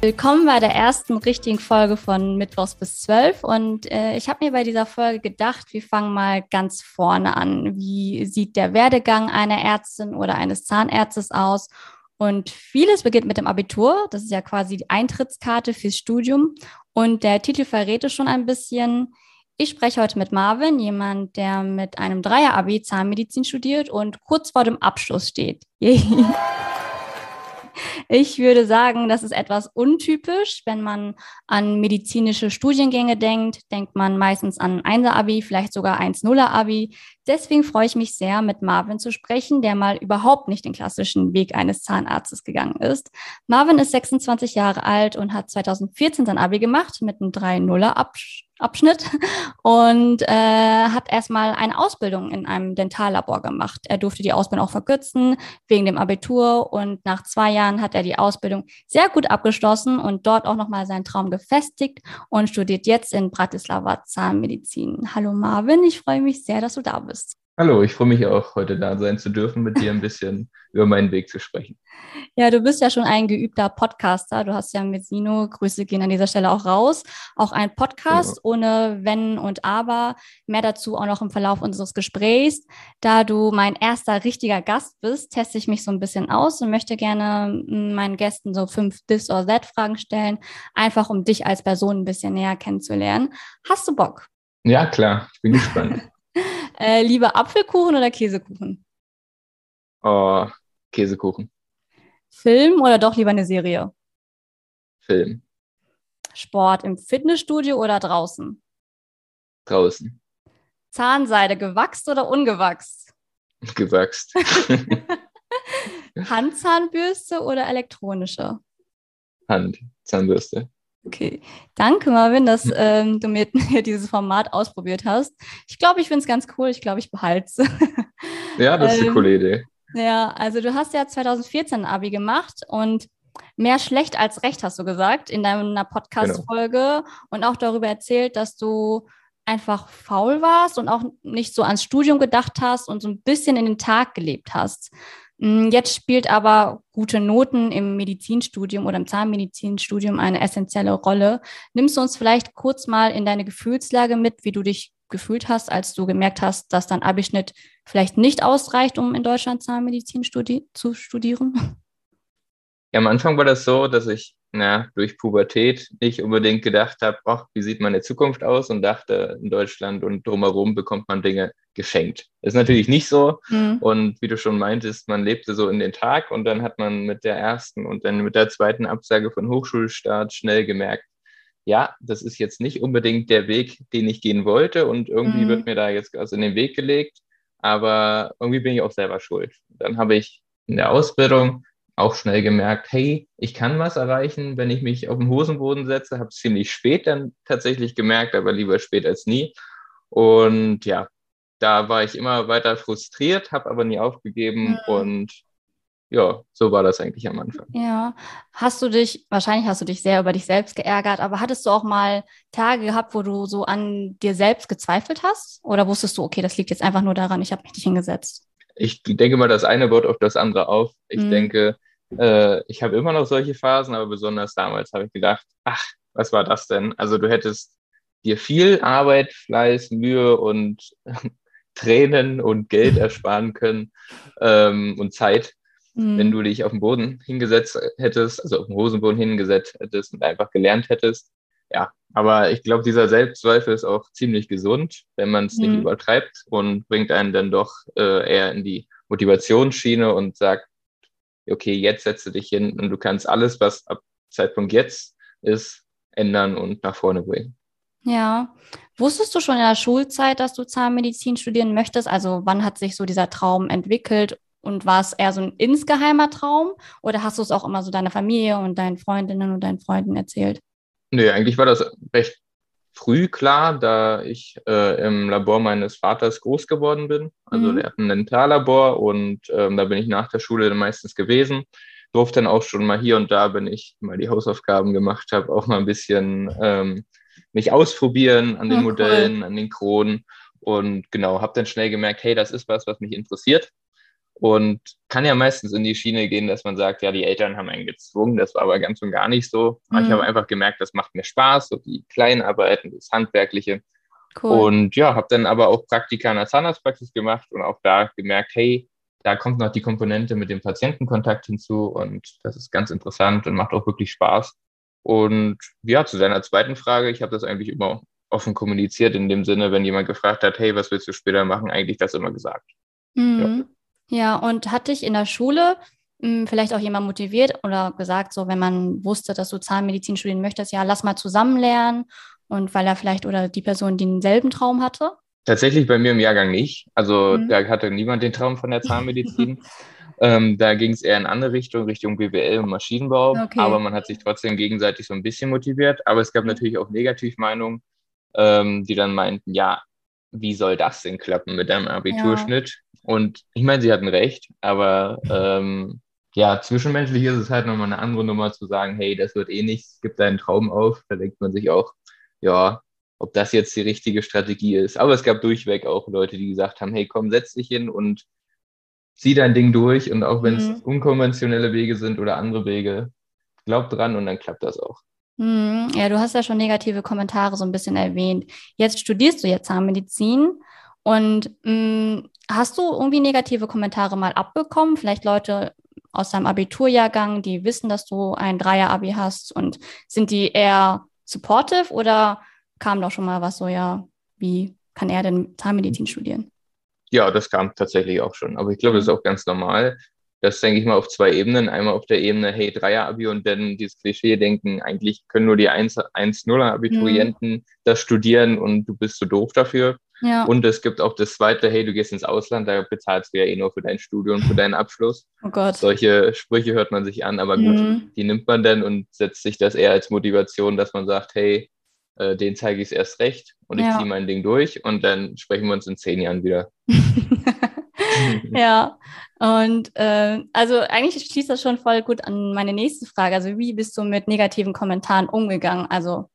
Willkommen bei der ersten richtigen Folge von Mittwochs bis 12 und äh, ich habe mir bei dieser Folge gedacht, wir fangen mal ganz vorne an. Wie sieht der Werdegang einer Ärztin oder eines Zahnärztes aus? Und vieles beginnt mit dem Abitur, das ist ja quasi die Eintrittskarte fürs Studium und der Titel verrät es schon ein bisschen. Ich spreche heute mit Marvin, jemand, der mit einem Dreier-Abi Zahnmedizin studiert und kurz vor dem Abschluss steht. Ich würde sagen, das ist etwas untypisch. Wenn man an medizinische Studiengänge denkt, denkt man meistens an 1er-Abi, vielleicht sogar 1-0er-Abi. Deswegen freue ich mich sehr, mit Marvin zu sprechen, der mal überhaupt nicht den klassischen Weg eines Zahnarztes gegangen ist. Marvin ist 26 Jahre alt und hat 2014 sein Abi gemacht mit einem 3-0er-Abschluss. Abschnitt und äh, hat erstmal eine Ausbildung in einem Dentallabor gemacht. Er durfte die Ausbildung auch verkürzen wegen dem Abitur und nach zwei Jahren hat er die Ausbildung sehr gut abgeschlossen und dort auch nochmal seinen Traum gefestigt und studiert jetzt in Bratislava Zahnmedizin. Hallo Marvin, ich freue mich sehr, dass du da bist. Hallo, ich freue mich auch, heute da sein zu dürfen, mit dir ein bisschen über meinen Weg zu sprechen. Ja, du bist ja schon ein geübter Podcaster. Du hast ja mit Sino, Grüße gehen an dieser Stelle auch raus, auch ein Podcast ja. ohne Wenn und Aber. Mehr dazu auch noch im Verlauf unseres Gesprächs. Da du mein erster richtiger Gast bist, teste ich mich so ein bisschen aus und möchte gerne meinen Gästen so fünf This- or That-Fragen stellen, einfach um dich als Person ein bisschen näher kennenzulernen. Hast du Bock? Ja, klar. Ich bin gespannt. Äh, lieber Apfelkuchen oder Käsekuchen? Oh, Käsekuchen. Film oder doch lieber eine Serie? Film. Sport im Fitnessstudio oder draußen? Draußen. Zahnseide gewachst oder ungewachst? Gewachst. Handzahnbürste oder elektronische? Hand, Zahnbürste. Okay, danke Marvin, dass ähm, du mit mir dieses Format ausprobiert hast. Ich glaube, ich finde es ganz cool. Ich glaube, ich behalte es. Ja, das ist eine ähm, coole Idee. Ja, also du hast ja 2014 ein Abi gemacht und mehr schlecht als recht, hast du gesagt, in deiner Podcast-Folge genau. und auch darüber erzählt, dass du einfach faul warst und auch nicht so ans Studium gedacht hast und so ein bisschen in den Tag gelebt hast. Mm, jetzt spielt aber gute Noten im Medizinstudium oder im Zahnmedizinstudium eine essentielle Rolle. Nimmst du uns vielleicht kurz mal in deine Gefühlslage mit, wie du dich gefühlt hast, als du gemerkt hast, dass dein Abischnitt vielleicht nicht ausreicht, um in Deutschland Zahnmedizin studi zu studieren? Ja, am Anfang war das so, dass ich na, durch Pubertät nicht unbedingt gedacht habe, ach, wie sieht meine Zukunft aus und dachte, in Deutschland und drumherum bekommt man Dinge geschenkt. Das ist natürlich nicht so. Mhm. Und wie du schon meintest, man lebte so in den Tag und dann hat man mit der ersten und dann mit der zweiten Absage von Hochschulstart schnell gemerkt, ja, das ist jetzt nicht unbedingt der Weg, den ich gehen wollte und irgendwie mhm. wird mir da jetzt was in den Weg gelegt, aber irgendwie bin ich auch selber schuld. Dann habe ich in der Ausbildung auch schnell gemerkt, hey, ich kann was erreichen, wenn ich mich auf den Hosenboden setze. Habe es ziemlich spät dann tatsächlich gemerkt, aber lieber spät als nie. Und ja, da war ich immer weiter frustriert, habe aber nie aufgegeben mhm. und ja, so war das eigentlich am Anfang. Ja, hast du dich, wahrscheinlich hast du dich sehr über dich selbst geärgert, aber hattest du auch mal Tage gehabt, wo du so an dir selbst gezweifelt hast? Oder wusstest du, okay, das liegt jetzt einfach nur daran, ich habe mich nicht hingesetzt? Ich denke mal, das eine baut auf das andere auf. Ich mhm. denke, äh, ich habe immer noch solche Phasen, aber besonders damals habe ich gedacht, ach, was war das denn? Also du hättest dir viel Arbeit, Fleiß, Mühe und Tränen und Geld ersparen können ähm, und Zeit, mhm. wenn du dich auf den Boden hingesetzt hättest, also auf den Hosenboden hingesetzt hättest und einfach gelernt hättest. Ja, aber ich glaube, dieser Selbstzweifel ist auch ziemlich gesund, wenn man es mhm. nicht übertreibt und bringt einen dann doch äh, eher in die Motivationsschiene und sagt, okay, jetzt setze dich hin und du kannst alles, was ab Zeitpunkt jetzt ist, ändern und nach vorne bringen. Ja. Wusstest du schon in der Schulzeit, dass du Zahnmedizin studieren möchtest? Also wann hat sich so dieser Traum entwickelt und war es eher so ein insgeheimer Traum oder hast du es auch immer so deiner Familie und deinen Freundinnen und deinen Freunden erzählt? Nee, eigentlich war das recht früh klar, da ich äh, im Labor meines Vaters groß geworden bin. Also mhm. der hat ein Dentallabor und ähm, da bin ich nach der Schule dann meistens gewesen. Durfte dann auch schon mal hier und da, wenn ich mal die Hausaufgaben gemacht habe, auch mal ein bisschen ähm, mich ausprobieren an den oh, Modellen, cool. an den Kronen. Und genau, habe dann schnell gemerkt, hey, das ist was, was mich interessiert. Und kann ja meistens in die Schiene gehen, dass man sagt, ja, die Eltern haben einen gezwungen, das war aber ganz und gar nicht so. Mhm. Ich habe einfach gemerkt, das macht mir Spaß, so die kleinen Arbeiten, das Handwerkliche. Cool. Und ja, habe dann aber auch Praktika in der Zahnarztpraxis gemacht und auch da gemerkt, hey, da kommt noch die Komponente mit dem Patientenkontakt hinzu und das ist ganz interessant und macht auch wirklich Spaß. Und ja, zu deiner zweiten Frage, ich habe das eigentlich immer offen kommuniziert, in dem Sinne, wenn jemand gefragt hat, hey, was willst du später machen, eigentlich das immer gesagt. Mhm. Ja. Ja, und hat dich in der Schule mh, hm, vielleicht auch jemand motiviert oder gesagt, so wenn man wusste, dass du Zahnmedizin studieren möchtest, ja, lass mal zusammen lernen und weil er vielleicht oder die Person denselben Traum hatte? Tatsächlich bei mir im Jahrgang nicht. Also mhm. da hatte niemand den Traum von der Zahnmedizin. ähm, da ging es eher in andere Richtung, Richtung BWL und Maschinenbau. Okay. Aber man hat sich trotzdem gegenseitig so ein bisschen motiviert. Aber es gab mhm. natürlich auch Negativmeinungen, ähm, die dann meinten, ja, wie soll das denn klappen mit deinem Abiturschnitt? Ja. Und ich meine, sie hatten recht, aber ähm, ja, zwischenmenschlich ist es halt nochmal eine andere Nummer zu sagen, hey, das wird eh nichts, gib deinen Traum auf. Da denkt man sich auch, ja, ob das jetzt die richtige Strategie ist. Aber es gab durchweg auch Leute, die gesagt haben, hey, komm, setz dich hin und zieh dein Ding durch. Und auch wenn mhm. es unkonventionelle Wege sind oder andere Wege, glaub dran und dann klappt das auch. Mhm. Ja, du hast ja schon negative Kommentare so ein bisschen erwähnt. Jetzt studierst du jetzt Zahnmedizin und mh, mm, hast du irgendwie negative Kommentare mal abbekommen? Vielleicht Leute aus deinem Abiturjahrgang, die wissen, dass du ein Dreier-Abi hast und sind die eher supportive oder kam doch schon mal was so, ja, wie kann er denn Zahnmedizin studieren? Ja, das kam tatsächlich auch schon. Aber ich glaube, das ist auch ganz normal. Das denke ich mal auf zwei Ebenen. Einmal auf der Ebene, hey, Dreier-Abi und dann dieses Klischee-Denken, eigentlich können nur die 1-0er-Abiturienten mhm. das studieren und du bist so doof dafür. Ja. Und es gibt auch das zweite, hey, du gehst ins Ausland, da bezahlst du ja eh nur für dein Studium, für deinen Abschluss. Oh Gott. Solche Sprüche hört man sich an, aber gut, mhm. die nimmt man dann und setzt sich das eher als Motivation, dass man sagt, hey, äh, den zeige ich es erst recht und ja. ich ziehe mein Ding durch und dann sprechen wir uns in zehn Jahren wieder. ja, und äh, also eigentlich schließt das schon voll gut an meine nächste Frage. Also wie bist du mit negativen Kommentaren umgegangen? Also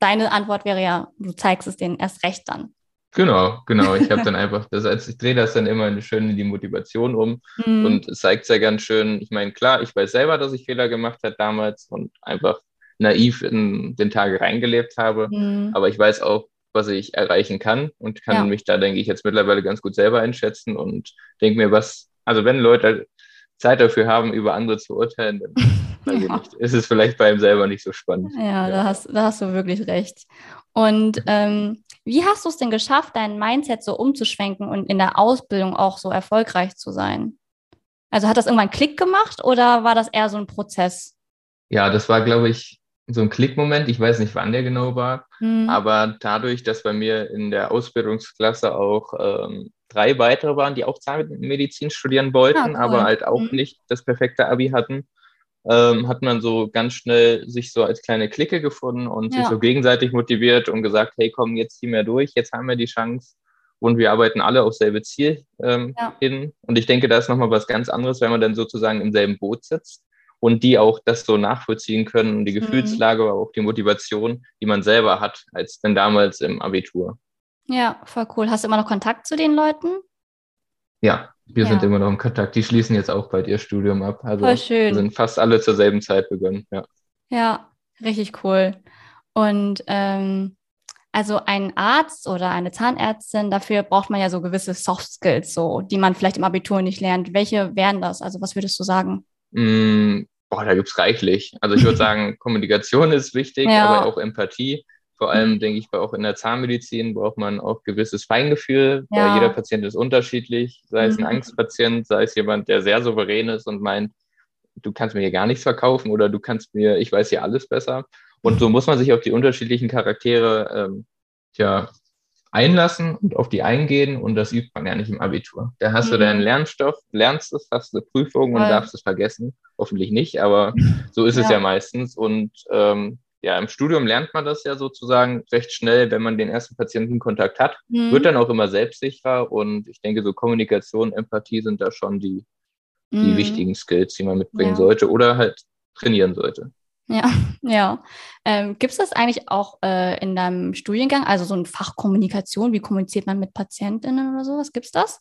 deine Antwort wäre ja, du zeigst es denen erst recht dann. Genau, genau. Ich habe dann einfach, das, also ich drehe das dann immer schön in die Motivation um mhm. und es zeigt ja ganz schön. Ich meine, klar, ich weiß selber, dass ich Fehler gemacht habe damals und einfach naiv in den Tag reingelebt habe. Mhm. Aber ich weiß auch, was ich erreichen kann und kann ja. mich da, denke ich, jetzt mittlerweile ganz gut selber einschätzen und denke mir, was, also wenn Leute Zeit dafür haben, über andere zu urteilen, dann ja. nicht, ist es vielleicht bei ihm selber nicht so spannend. Ja, ja. Da, hast, da hast du wirklich recht. Und ähm, wie hast du es denn geschafft, dein Mindset so umzuschwenken und in der Ausbildung auch so erfolgreich zu sein? Also hat das irgendwann Klick gemacht oder war das eher so ein Prozess? Ja, das war, glaube ich, so ein Klickmoment. Ich weiß nicht, wann der genau war, mhm. aber dadurch, dass bei mir in der Ausbildungsklasse auch ähm, drei weitere waren, die auch Zahnmedizin studieren wollten, ja, ah, aber halt auch mhm. nicht das perfekte Abi hatten, ähm, hat man so ganz schnell sich so als kleine Clique gefunden und ja. sich so gegenseitig motiviert und gesagt, hey, komm, jetzt ziehen wir durch, jetzt haben wir die Chance und wir arbeiten alle auf selbe Ziel ähm, ja. hin. Und ich denke, da ist nochmal was ganz anderes, wenn man dann sozusagen im selben Boot sitzt und die auch das so nachvollziehen können und die mhm. Gefühlslage, aber auch die Motivation, die man selber hat, als dann damals im Abitur. Ja, voll cool. Hast du immer noch Kontakt zu den Leuten? Ja, wir ja. sind immer noch im Kontakt. Die schließen jetzt auch bald ihr Studium ab. Also voll schön. sind fast alle zur selben Zeit begonnen. Ja, ja richtig cool. Und ähm, also ein Arzt oder eine Zahnärztin, dafür braucht man ja so gewisse Soft Skills, so, die man vielleicht im Abitur nicht lernt. Welche wären das? Also was würdest du sagen? Mm, boah, da gibt es reichlich. Also ich würde sagen, Kommunikation ist wichtig, ja. aber auch Empathie. Vor allem, mhm. denke ich, auch in der Zahnmedizin braucht man auch gewisses Feingefühl, ja. weil jeder Patient ist unterschiedlich, sei es ein mhm. Angstpatient, sei es jemand, der sehr souverän ist und meint, du kannst mir hier gar nichts verkaufen oder du kannst mir, ich weiß hier alles besser. Und so muss man sich auf die unterschiedlichen Charaktere ähm, ja, einlassen und auf die eingehen und das übt man ja nicht im Abitur. Da hast mhm. du deinen Lernstoff, lernst es, hast eine Prüfung und ja. darfst es vergessen. Hoffentlich nicht, aber so ist ja. es ja meistens. Und ähm, ja, im Studium lernt man das ja sozusagen recht schnell, wenn man den ersten Patientenkontakt hat, mhm. wird dann auch immer selbstsicherer und ich denke, so Kommunikation, Empathie sind da schon die, die mhm. wichtigen Skills, die man mitbringen ja. sollte oder halt trainieren sollte. Ja, ja. Ähm, Gibt es das eigentlich auch äh, in deinem Studiengang, also so ein Fach Kommunikation? Wie kommuniziert man mit PatientInnen oder sowas? Gibt es das?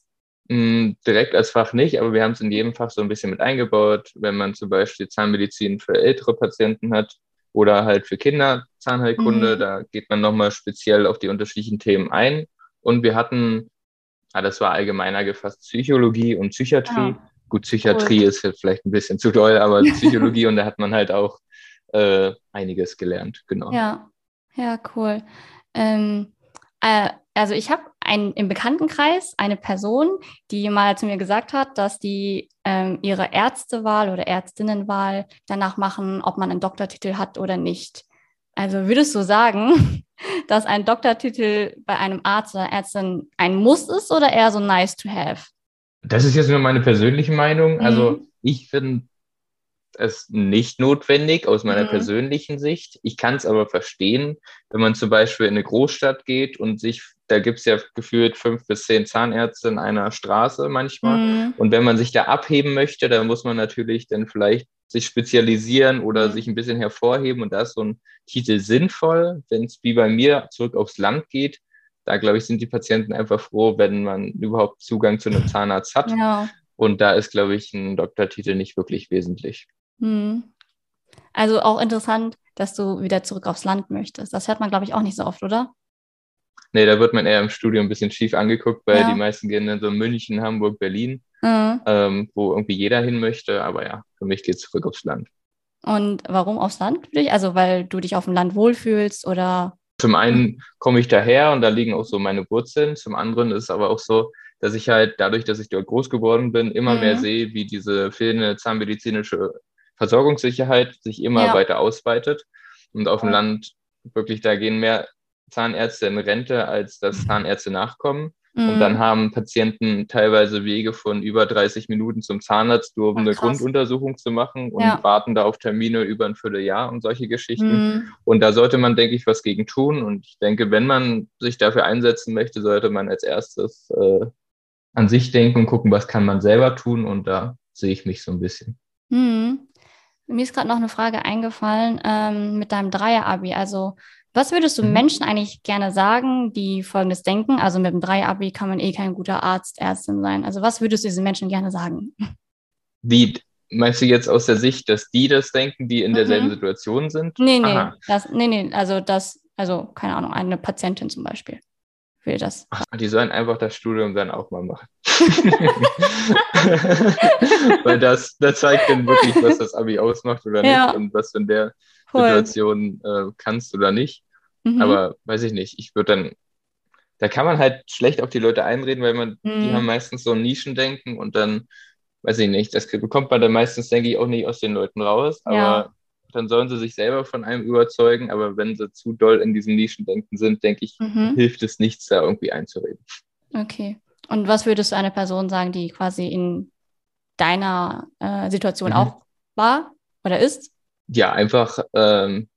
Hm, direkt als Fach nicht, aber wir haben es in jedem Fach so ein bisschen mit eingebaut. Wenn man zum Beispiel Zahnmedizin für ältere Patienten hat oder halt für Kinder Zahnheilkunde, mhm. da geht man nochmal speziell auf die unterschiedlichen Themen ein. Und wir hatten, ah, das war allgemeiner gefasst, Psychologie und Psychiatrie. Ah, Gut, Psychiatrie cool. ist jetzt vielleicht ein bisschen zu doll, aber Psychologie und da hat man halt auch äh, einiges gelernt, genau. Ja, ja, cool. Ähm, äh, also ich habe ein, im Bekanntenkreis eine Person, die mal zu mir gesagt hat, dass die ähm, ihre Ärztewahl oder Ärztinnenwahl danach machen, ob man einen Doktortitel hat oder nicht. Also würdest du sagen, dass ein Doktortitel bei einem Arzt oder Ärztin ein Muss ist oder eher so nice to have? Das ist jetzt nur meine persönliche Meinung. Also mhm. ich finde es nicht notwendig aus meiner mhm. persönlichen Sicht. Ich kann es aber verstehen, wenn man zum Beispiel in eine Großstadt geht und sich, da gibt es ja gefühlt fünf bis zehn Zahnärzte in einer Straße manchmal. Mhm. Und wenn man sich da abheben möchte, dann muss man natürlich dann vielleicht sich spezialisieren oder mhm. sich ein bisschen hervorheben. Und da ist so ein Titel sinnvoll, wenn es wie bei mir zurück aufs Land geht. Da, glaube ich, sind die Patienten einfach froh, wenn man überhaupt Zugang zu einem Zahnarzt hat. Ja. Und da ist, glaube ich, ein Doktortitel nicht wirklich wesentlich. Hm. Also auch interessant, dass du wieder zurück aufs Land möchtest. Das hört man, glaube ich, auch nicht so oft, oder? Nee, da wird man eher im Studium ein bisschen schief angeguckt, weil ja. die meisten gehen dann so München, Hamburg, Berlin, mhm. ähm, wo irgendwie jeder hin möchte. Aber ja, für mich geht es zurück aufs Land. Und warum aufs Land für dich? Also weil du dich auf dem Land wohlfühlst oder? Zum einen komme ich daher und da liegen auch so meine Wurzeln. Zum anderen ist es aber auch so, dass ich halt dadurch, dass ich dort groß geworden bin, immer mhm. mehr sehe, wie diese fehlende zahnmedizinische Versorgungssicherheit sich immer ja. weiter ausweitet. Und auf dem Land wirklich, da gehen mehr Zahnärzte in Rente, als dass mhm. Zahnärzte nachkommen. Mhm. Und dann haben Patienten teilweise Wege von über 30 Minuten zum Zahnarzt, nur um Ach, eine Grunduntersuchung zu machen und ja. warten da auf Termine über ein Vierteljahr und solche Geschichten. Mhm. Und da sollte man, denke ich, was gegen tun. Und ich denke, wenn man sich dafür einsetzen möchte, sollte man als erstes äh, an sich denken und gucken, was kann man selber tun. Und da sehe ich mich so ein bisschen. Mhm. Mir ist gerade noch eine Frage eingefallen ähm, mit deinem Dreier-Abi. Also, was würdest du mhm. Menschen eigentlich gerne sagen, die folgendes denken? Also, mit dem Dreier-Abi kann man eh kein guter Arzt, Ärztin sein. Also, was würdest du diesen Menschen gerne sagen? Wie, meinst du jetzt aus der Sicht, dass die das denken, die in derselben mhm. Situation sind? Nee, nee, das, nee, nee, also das, also keine Ahnung, eine Patientin zum Beispiel will das. Ach, die sollen einfach das Studium dann auch mal machen. Weil das, das zeigt dann wirklich, was das Abi ausmacht oder ja. nicht und was du in der Voll. Situation äh, kannst oder nicht. Mhm. Aber weiß ich nicht, ich würde dann, da kann man halt schlecht auf die Leute einreden, weil man, mhm. die haben meistens so ein Nischendenken und dann, weiß ich nicht, das bekommt man dann meistens, denke ich, auch nicht aus den Leuten raus. Aber ja dann sollen sie sich selber von einem überzeugen, aber wenn sie zu doll in diesem Nischendenken sind, denke ich, mhm. hilft es nichts, da irgendwie einzureden. Okay. Und was würdest du einer Person sagen, die quasi in deiner äh, Situation mhm. auch war oder ist? Ja, einfach ähm,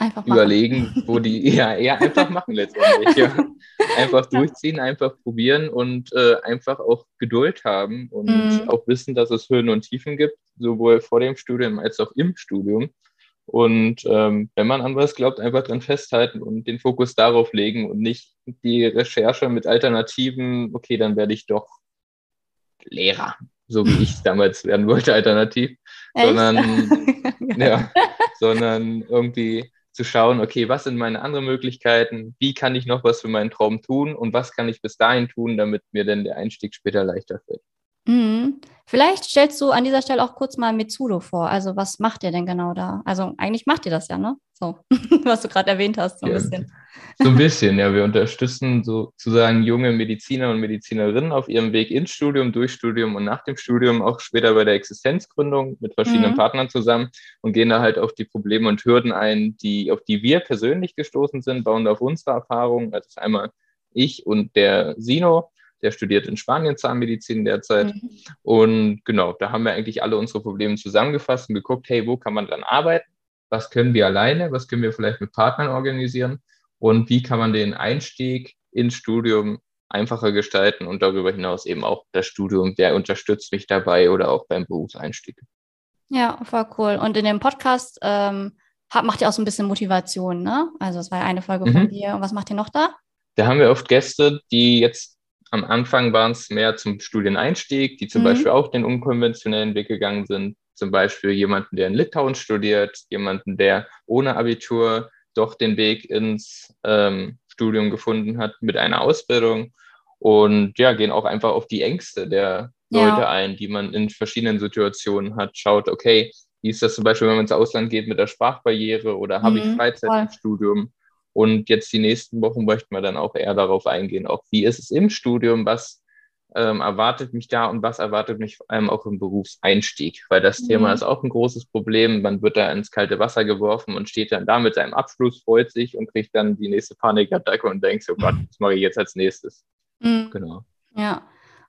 Einfach überlegen, wo die, ja, eher einfach machen letztendlich. Ja. Einfach durchziehen, einfach probieren und äh, einfach auch Geduld haben und mhm. auch wissen, dass es Höhen und Tiefen gibt, sowohl vor dem Studium als auch im Studium. Und ähm, wenn man an was glaubt, einfach dran festhalten und den Fokus darauf legen und nicht die Recherche mit Alternativen, okay, dann werde ich doch Lehrer, so wie ich damals werden wollte, alternativ, Echt? sondern ja, sondern irgendwie zu schauen, okay, was sind meine anderen Möglichkeiten, wie kann ich noch was für meinen Traum tun und was kann ich bis dahin tun, damit mir denn der Einstieg später leichter fällt. Mhm. Vielleicht stellst du an dieser Stelle auch kurz mal Mitsudo vor. Also was macht ihr denn genau da? Also eigentlich macht ihr das ja, ne? So, was du gerade erwähnt hast, so ein ja, bisschen. So ein bisschen, ja. Wir unterstützen sozusagen junge Mediziner und Medizinerinnen auf ihrem Weg ins Studium, durch Studium und nach dem Studium, auch später bei der Existenzgründung mit verschiedenen mhm. Partnern zusammen und gehen da halt auf die Probleme und Hürden ein, die, auf die wir persönlich gestoßen sind, bauen auf unsere Erfahrungen. Also einmal ich und der Sino, der studiert in Spanien Zahnmedizin derzeit. Mhm. Und genau, da haben wir eigentlich alle unsere Probleme zusammengefasst und geguckt, hey, wo kann man dann arbeiten? was können wir alleine, was können wir vielleicht mit Partnern organisieren und wie kann man den Einstieg ins Studium einfacher gestalten und darüber hinaus eben auch das Studium, wer unterstützt mich dabei oder auch beim Berufseinstieg. Ja, voll cool. Und in dem Podcast ähm, macht ihr auch so ein bisschen Motivation, ne? Also es war ja eine Folge mhm. von dir. Und was macht ihr noch da? Da haben wir oft Gäste, die jetzt am Anfang waren es mehr zum Studieneinstieg, die zum mhm. Beispiel auch den unkonventionellen Weg gegangen sind. Zum Beispiel jemanden, der in Litauen studiert, jemanden, der ohne Abitur doch den Weg ins ähm, Studium gefunden hat mit einer Ausbildung. Und ja, gehen auch einfach auf die Ängste der Leute ja. ein, die man in verschiedenen Situationen hat. Schaut, okay, wie ist das zum Beispiel, wenn man ins Ausland geht mit der Sprachbarriere oder habe mhm, ich Freizeit voll. im Studium? Und jetzt die nächsten Wochen möchten wir dann auch eher darauf eingehen, auch wie ist es im Studium, was ähm, erwartet mich da und was erwartet mich vor allem auch im Berufseinstieg, weil das mhm. Thema ist auch ein großes Problem. Man wird da ins kalte Wasser geworfen und steht dann da mit seinem Abschluss, freut sich und kriegt dann die nächste Panikattacke und denkt, oh Gott, was mache ich jetzt als nächstes? Mhm. Genau. Ja,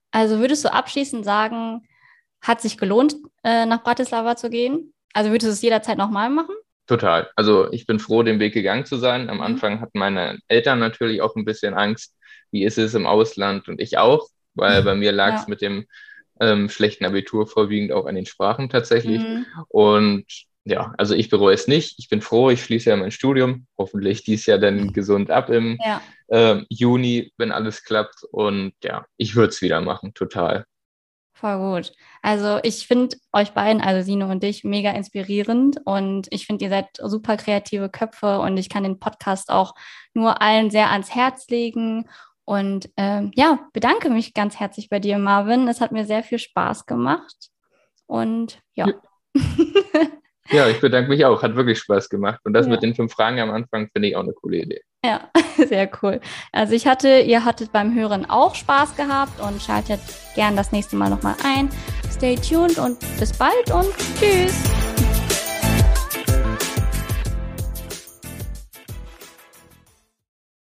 also würdest du abschließend sagen, hat sich gelohnt, äh, nach Bratislava zu gehen? Also würdest du es jederzeit nochmal machen? Total. Also ich bin froh, den Weg gegangen zu sein. Am mhm. Anfang hatten meine Eltern natürlich auch ein bisschen Angst. Wie ist es im Ausland? Und ich auch, weil bei mir lag es ja. mit dem ähm, schlechten Abitur vorwiegend auch an den Sprachen tatsächlich. Mhm. Und ja, also ich bereue es nicht. Ich bin froh, ich schließe ja mein Studium, hoffentlich dies Jahr dann gesund ab im ja. ähm, Juni, wenn alles klappt. Und ja, ich würde es wieder machen, total. Voll gut. Also ich finde euch beiden, also Sino und dich, mega inspirierend und ich finde, ihr seid super kreative Köpfe und ich kann den Podcast auch nur allen sehr ans Herz legen. Und ähm, ja, bedanke mich ganz herzlich bei dir, Marvin. Es hat mir sehr viel Spaß gemacht. Und ja. ja. Ja, ich bedanke mich auch. Hat wirklich Spaß gemacht. Und das ja. mit den fünf Fragen am Anfang finde ich auch eine coole Idee. Ja, sehr cool. Also ich hatte, ihr hattet beim Hören auch Spaß gehabt und schaltet gern das nächste Mal nochmal ein. Stay tuned und bis bald und tschüss.